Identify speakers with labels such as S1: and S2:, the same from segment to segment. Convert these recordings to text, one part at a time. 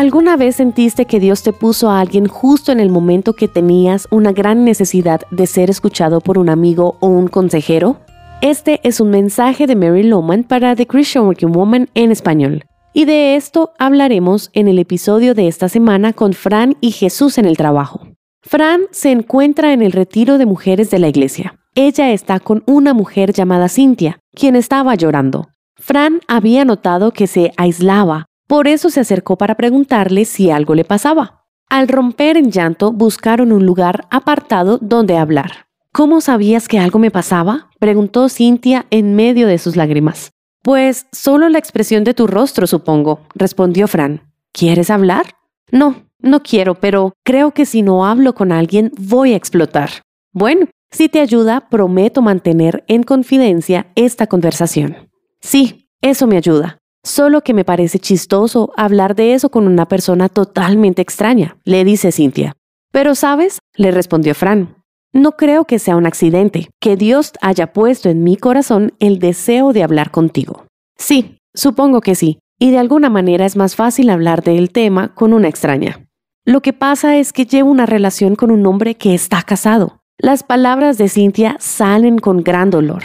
S1: ¿Alguna vez sentiste que Dios te puso a alguien justo en el momento que tenías una gran necesidad de ser escuchado por un amigo o un consejero? Este es un mensaje de Mary Loman para The Christian Working Woman en español. Y de esto hablaremos en el episodio de esta semana con Fran y Jesús en el trabajo. Fran se encuentra en el retiro de mujeres de la iglesia. Ella está con una mujer llamada Cynthia, quien estaba llorando. Fran había notado que se aislaba, por eso se acercó para preguntarle si algo le pasaba. Al romper en llanto, buscaron un lugar apartado donde hablar. ¿Cómo sabías que algo me pasaba? preguntó Cynthia en medio de sus lágrimas. Pues solo la expresión de tu rostro, supongo, respondió Fran. ¿Quieres hablar? No, no quiero, pero creo que si no hablo con alguien voy a explotar. Bueno, si te ayuda, prometo mantener en confidencia esta conversación. Sí, eso me ayuda. Solo que me parece chistoso hablar de eso con una persona totalmente extraña, le dice Cintia. Pero sabes, le respondió Fran, no creo que sea un accidente, que Dios haya puesto en mi corazón el deseo de hablar contigo. Sí, supongo que sí, y de alguna manera es más fácil hablar del tema con una extraña. Lo que pasa es que llevo una relación con un hombre que está casado. Las palabras de Cintia salen con gran dolor.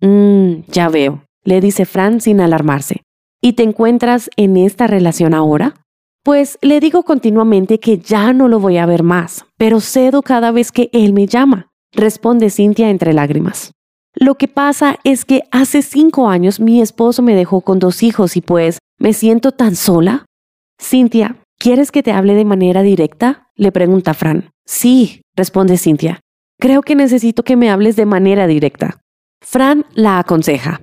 S1: Mmm, ya veo, le dice Fran sin alarmarse. ¿Y te encuentras en esta relación ahora? Pues le digo continuamente que ya no lo voy a ver más, pero cedo cada vez que él me llama, responde Cintia entre lágrimas. Lo que pasa es que hace cinco años mi esposo me dejó con dos hijos y pues me siento tan sola. Cintia, ¿quieres que te hable de manera directa? le pregunta Fran. Sí, responde Cintia. Creo que necesito que me hables de manera directa. Fran la aconseja.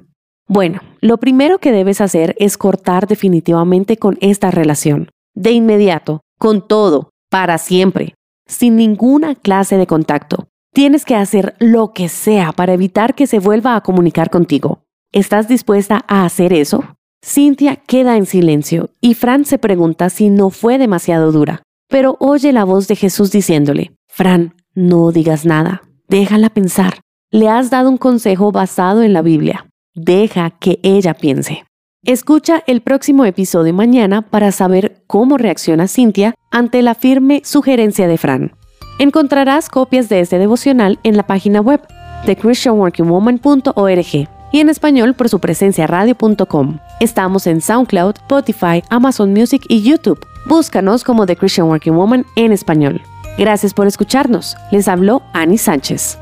S1: Bueno, lo primero que debes hacer es cortar definitivamente con esta relación. De inmediato, con todo, para siempre, sin ninguna clase de contacto. Tienes que hacer lo que sea para evitar que se vuelva a comunicar contigo. ¿Estás dispuesta a hacer eso? Cintia queda en silencio y Fran se pregunta si no fue demasiado dura, pero oye la voz de Jesús diciéndole, Fran, no digas nada, déjala pensar. Le has dado un consejo basado en la Biblia. Deja que ella piense. Escucha el próximo episodio mañana para saber cómo reacciona Cintia ante la firme sugerencia de Fran. Encontrarás copias de este devocional en la página web de christianworkingwoman.org y en español por su presencia radio.com. Estamos en SoundCloud, Spotify, Amazon Music y YouTube. Búscanos como The Christian Working Woman en español. Gracias por escucharnos. Les habló Annie Sánchez.